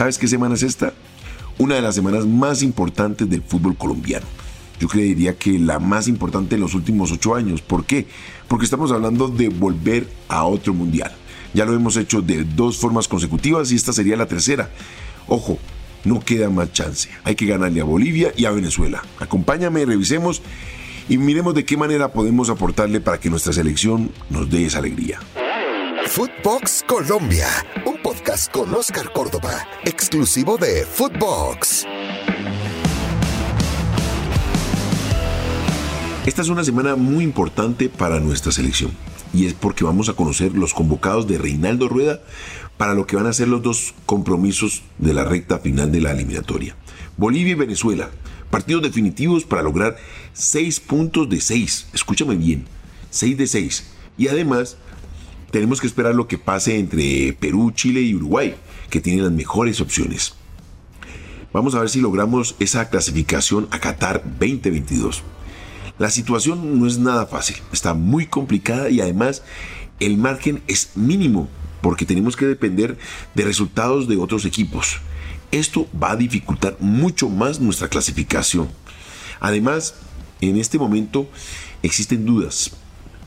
¿Sabes qué semana es esta? Una de las semanas más importantes del fútbol colombiano. Yo creería que la más importante en los últimos ocho años. ¿Por qué? Porque estamos hablando de volver a otro mundial. Ya lo hemos hecho de dos formas consecutivas y esta sería la tercera. Ojo, no queda más chance. Hay que ganarle a Bolivia y a Venezuela. Acompáñame, revisemos y miremos de qué manera podemos aportarle para que nuestra selección nos dé esa alegría. Footbox Colombia, un podcast con Oscar Córdoba, exclusivo de Footbox. Esta es una semana muy importante para nuestra selección y es porque vamos a conocer los convocados de Reinaldo Rueda para lo que van a ser los dos compromisos de la recta final de la eliminatoria. Bolivia y Venezuela, partidos definitivos para lograr 6 puntos de 6, escúchame bien, 6 de 6. Y además tenemos que esperar lo que pase entre Perú, Chile y Uruguay, que tienen las mejores opciones. Vamos a ver si logramos esa clasificación a Qatar 2022. La situación no es nada fácil, está muy complicada y además el margen es mínimo porque tenemos que depender de resultados de otros equipos. Esto va a dificultar mucho más nuestra clasificación. Además, en este momento existen dudas,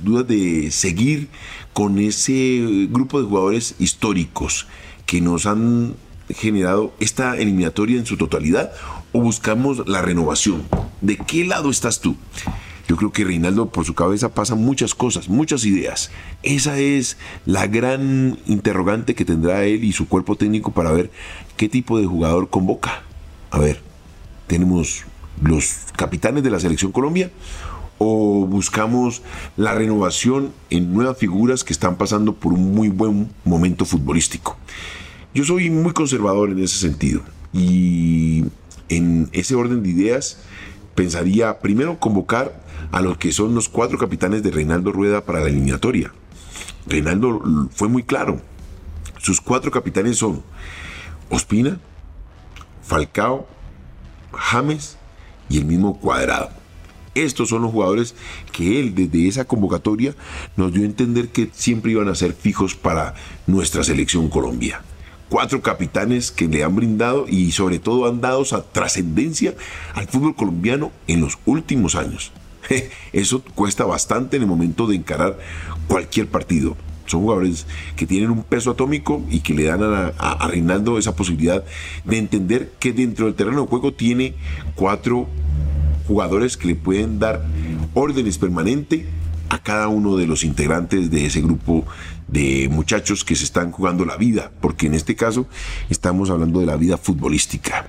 dudas de seguir con ese grupo de jugadores históricos que nos han generado esta eliminatoria en su totalidad o buscamos la renovación. ¿De qué lado estás tú? Yo creo que Reinaldo por su cabeza pasan muchas cosas, muchas ideas. Esa es la gran interrogante que tendrá él y su cuerpo técnico para ver qué tipo de jugador convoca. A ver, tenemos los capitanes de la selección Colombia o buscamos la renovación en nuevas figuras que están pasando por un muy buen momento futbolístico. Yo soy muy conservador en ese sentido y en ese orden de ideas pensaría primero convocar a los que son los cuatro capitanes de Reinaldo Rueda para la eliminatoria. Reinaldo fue muy claro. Sus cuatro capitanes son Ospina, Falcao, James y el mismo Cuadrado. Estos son los jugadores que él desde esa convocatoria nos dio a entender que siempre iban a ser fijos para nuestra selección Colombia cuatro capitanes que le han brindado y sobre todo han dado esa trascendencia al fútbol colombiano en los últimos años. Eso cuesta bastante en el momento de encarar cualquier partido. Son jugadores que tienen un peso atómico y que le dan a, Reinaldo esa posibilidad de entender que dentro del terreno de juego tiene cuatro jugadores que le pueden dar órdenes permanentes a cada uno de los integrantes de ese grupo de muchachos que se están jugando la vida, porque en este caso estamos hablando de la vida futbolística.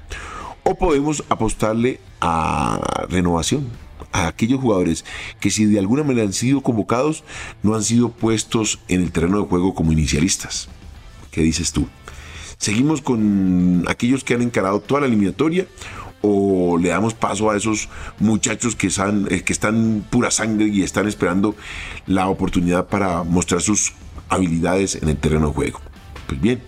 O podemos apostarle a renovación, a aquellos jugadores que si de alguna manera han sido convocados, no han sido puestos en el terreno de juego como inicialistas. ¿Qué dices tú? ¿Seguimos con aquellos que han encarado toda la eliminatoria o le damos paso a esos muchachos que están, eh, que están pura sangre y están esperando la oportunidad para mostrar sus habilidades en el terreno de juego? Pues bien,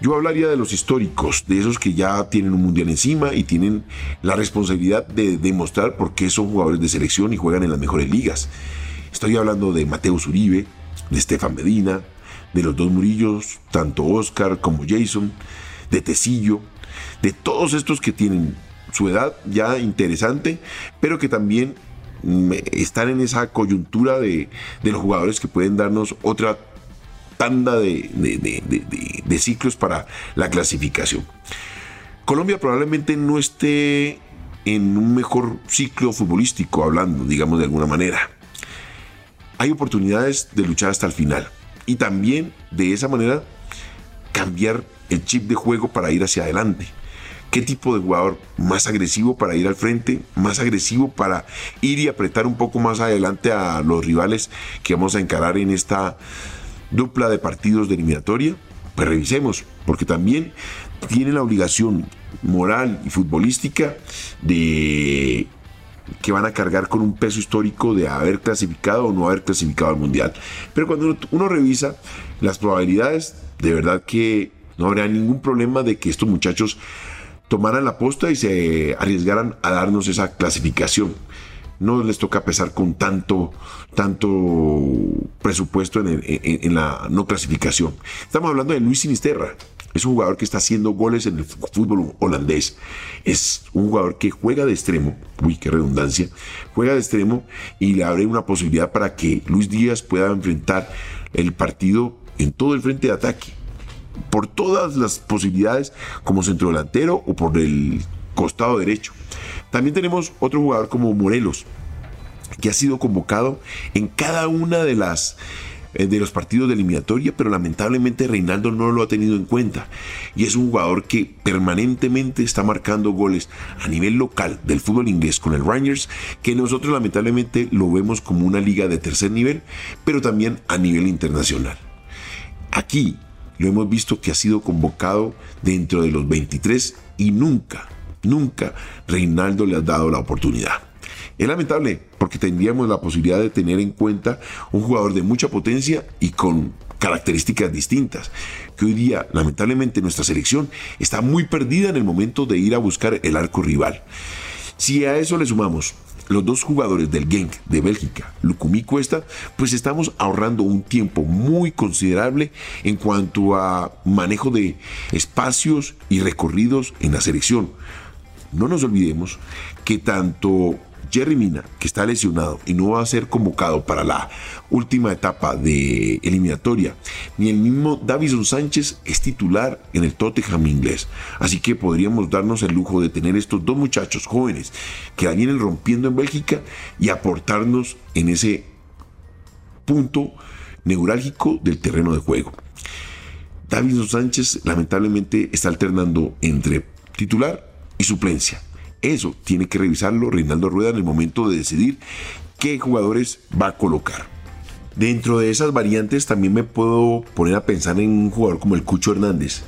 yo hablaría de los históricos, de esos que ya tienen un mundial encima y tienen la responsabilidad de demostrar por qué son jugadores de selección y juegan en las mejores ligas. Estoy hablando de Mateo Uribe, de Estefan Medina, de los dos Murillos, tanto Oscar como Jason, de Tecillo, de todos estos que tienen su edad ya interesante, pero que también mm, están en esa coyuntura de, de los jugadores que pueden darnos otra tanda de, de, ciclos para la clasificación. Colombia probablemente no esté en un mejor ciclo futbolístico, hablando, digamos de alguna manera. Hay oportunidades de luchar hasta el final y también de esa manera cambiar el chip de juego para ir hacia adelante. ¿Qué tipo de jugador más agresivo para ir al frente? Más agresivo para ir y apretar un poco más adelante a los rivales que vamos a encarar en esta dupla de partidos de eliminatoria, pues revisemos, porque también tiene la obligación moral y futbolística de que van a cargar con un peso histórico de haber clasificado o no haber clasificado al mundial. Pero cuando uno revisa las probabilidades, de verdad que no habrá ningún problema de que estos muchachos tomaran la posta y se arriesgaran a darnos esa clasificación no les toca pesar con tanto, tanto presupuesto en, la no clasificación. Estamos hablando de Luis Sinisterra. Es un jugador que está haciendo goles en el fútbol holandés. Es un jugador que juega de extremo. Uy, qué redundancia. Juega de extremo y le abre una posibilidad para que Luis Díaz pueda enfrentar el partido en todo el frente de ataque. Por todas las posibilidades como centrodelantero o por el costado derecho. También tenemos otro jugador como Morelos, que ha sido convocado en cada una de las eh, de los partidos de eliminatoria, pero lamentablemente Reinaldo no lo ha tenido en cuenta. Y es un jugador que permanentemente está marcando goles a nivel local del fútbol inglés con el Rangers, que nosotros lamentablemente lo vemos como una liga de tercer nivel, pero también a nivel internacional. Aquí lo hemos visto que ha sido convocado dentro de los 23 y nunca, nunca Reinaldo le ha dado la oportunidad. Es lamentable porque tendríamos la posibilidad de tener en cuenta un jugador de mucha potencia y con características distintas, que hoy día lamentablemente nuestra selección está muy perdida en el momento de ir a buscar el arco rival. Si a eso le sumamos los dos jugadores del Genk de Bélgica, Lucumí Cuesta, pues estamos ahorrando un tiempo muy considerable en cuanto a manejo de espacios y recorridos en la selección. No nos olvidemos que tanto Jerry Mina, que está lesionado y no va a ser convocado para la última etapa de eliminatoria, ni el mismo Davison Sánchez es titular en el Tottenham inglés. Así que podríamos darnos el lujo de tener estos dos muchachos jóvenes que la vienen rompiendo en Bélgica y aportarnos en ese punto neurálgico del terreno de juego. Davison Sánchez lamentablemente está alternando entre titular y suplencia. Eso tiene que revisarlo Reinaldo Rueda en el momento de decidir qué jugadores va a colocar. Dentro de esas variantes también me puedo poner a pensar en un jugador como el Cucho Hernández.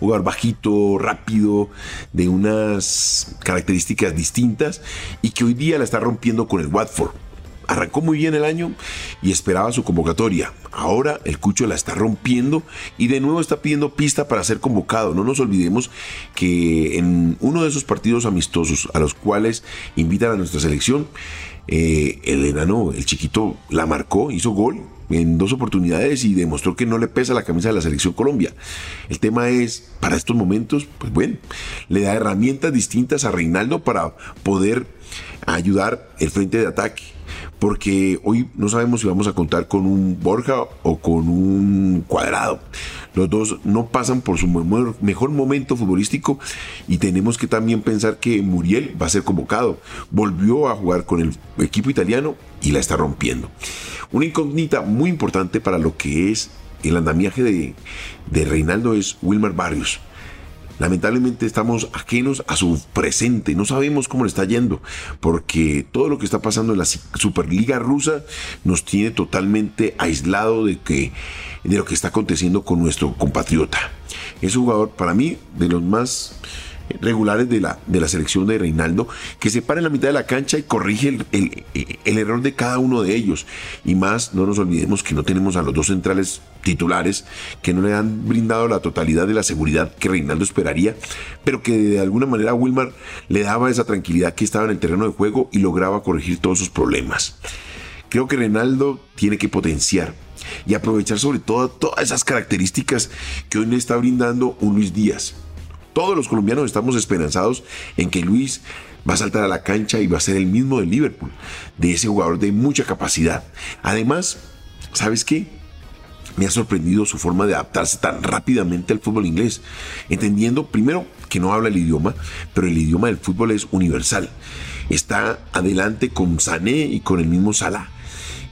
jugador bajito, rápido, de unas características distintas y que hoy día la está rompiendo con el Watford arrancó muy bien el año y esperaba su convocatoria. Ahora el Cucho la está rompiendo y de nuevo está pidiendo pista para ser convocado. No nos olvidemos que en uno de esos partidos amistosos a los cuales invitan a nuestra selección, eh, el enano, el chiquito, la marcó, hizo gol en dos oportunidades y demostró que no le pesa la camisa de la selección Colombia. El tema es, para estos momentos, pues bueno, le da herramientas distintas a Reinaldo para poder ayudar el frente de ataque porque hoy no sabemos si vamos a contar con un Borja o con un Cuadrado. Los dos no pasan por su mejor momento futbolístico y tenemos que también pensar que Muriel va a ser convocado. Volvió a jugar con el equipo italiano y la está rompiendo. Una incógnita muy importante para lo que es el andamiaje de, Reinaldo es Wilmar Barrios. Lamentablemente estamos ajenos a su presente, no sabemos cómo le está yendo, porque todo lo que está pasando en la Superliga rusa nos tiene totalmente aislado de, que, de lo que está aconteciendo con nuestro compatriota. Es un jugador para mí de los más regulares de la, de la selección de Reinaldo, que se para en la mitad de la cancha y corrige el, error de cada uno de ellos. Y más, no nos olvidemos que no tenemos a los dos centrales titulares que no le han brindado la totalidad de la seguridad que Reinaldo esperaría, pero que de alguna manera a Wilmar le daba esa tranquilidad que estaba en el terreno de juego y lograba corregir todos sus problemas. Creo que Reinaldo tiene que potenciar y aprovechar sobre todo todas esas características que hoy le está brindando un Luis Díaz todos los colombianos estamos esperanzados en que Luis va a saltar a la cancha y va a ser el mismo del Liverpool, de ese jugador de mucha capacidad. Además, ¿sabes qué? Me ha sorprendido su forma de adaptarse tan rápidamente al fútbol inglés, entendiendo primero que no habla el idioma, pero el idioma del fútbol es universal. Está adelante con Sané y con el mismo Salah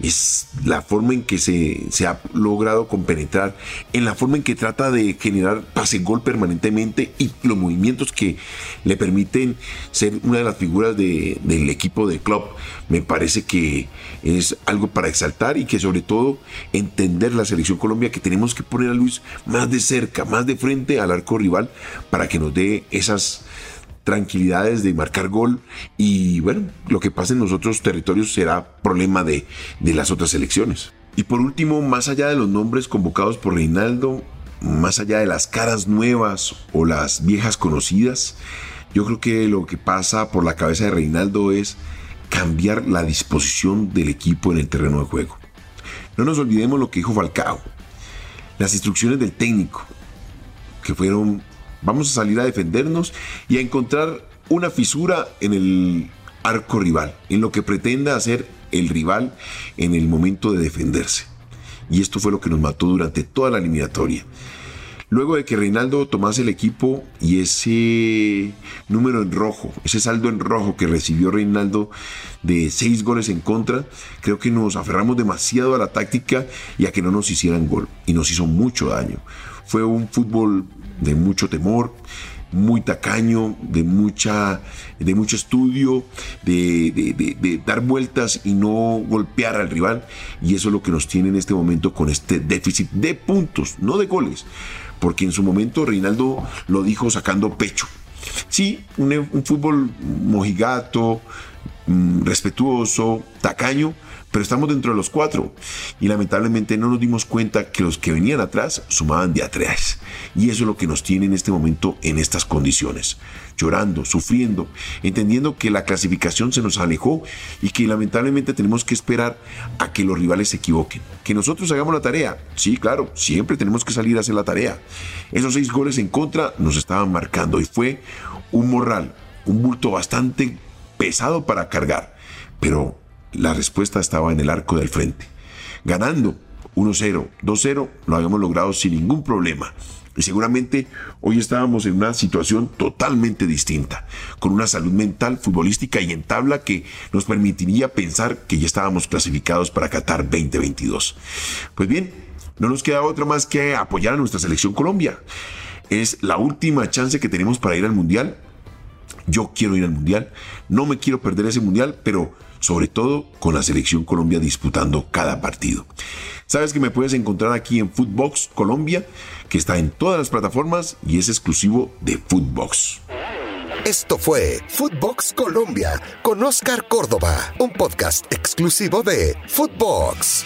es la forma en que se, ha logrado compenetrar, en la forma en que trata de generar pase-gol permanentemente y los movimientos que le permiten ser una de las figuras del equipo de club. Me parece que es algo para exaltar y que sobre todo entender la selección Colombia que tenemos que poner a Luis más de cerca, más de frente al arco rival para que nos dé esas tranquilidades de marcar gol y bueno, lo que pasa en los otros territorios será problema de, de las otras elecciones. Y por último, más allá de los nombres convocados por Reinaldo, más allá de las caras nuevas o las viejas conocidas, yo creo que lo que pasa por la cabeza de Reinaldo es cambiar la disposición del equipo en el terreno de juego. No nos olvidemos lo que dijo Falcao, las instrucciones del técnico, que fueron, vamos a salir a defendernos y a encontrar una fisura en el arco rival, en lo que pretenda hacer el rival en el momento de defenderse. Y esto fue lo que nos mató durante toda la eliminatoria. Luego de que Reinaldo tomase el equipo y ese número en rojo, ese saldo en rojo que recibió Reinaldo de seis goles en contra, creo que nos aferramos demasiado a la táctica y a que no nos hicieran gol. Y nos hizo mucho daño. Fue un fútbol de mucho temor, muy tacaño, de, mucha, de mucho estudio, de, dar vueltas y no golpear al rival. Y eso es lo que nos tiene en este momento con este déficit de puntos, no de goles. Porque en su momento Reinaldo lo dijo sacando pecho. Sí, un, un fútbol mojigato, mm, respetuoso, tacaño, pero estamos dentro de los cuatro y lamentablemente no nos dimos cuenta que los que venían atrás sumaban de atrás. Y eso es lo que nos tiene en este momento en estas condiciones, llorando, sufriendo, entendiendo que la clasificación se nos alejó y que lamentablemente tenemos que esperar a que los rivales se equivoquen. Que nosotros hagamos la tarea, sí, claro, siempre tenemos que salir a hacer la tarea. Esos seis goles en contra nos estaban marcando y fue un morral, un bulto bastante pesado para cargar, pero la respuesta estaba en el arco del frente. Ganando 1-0, 2-0, lo habíamos logrado sin ningún problema. Y seguramente hoy estábamos en una situación totalmente distinta, con una salud mental, futbolística y en tabla que nos permitiría pensar que ya estábamos clasificados para Qatar 2022. Pues bien, no nos queda otra más que apoyar a nuestra selección Colombia. Es la última chance que tenemos para ir al Mundial. Yo quiero ir al Mundial, no me quiero perder ese Mundial, pero sobre todo con la selección Colombia disputando cada partido. Sabes que me puedes encontrar aquí en Footbox Colombia, que está en todas las plataformas y es exclusivo de Footbox. Esto fue Footbox Colombia con Oscar Córdoba, un podcast exclusivo de Footbox.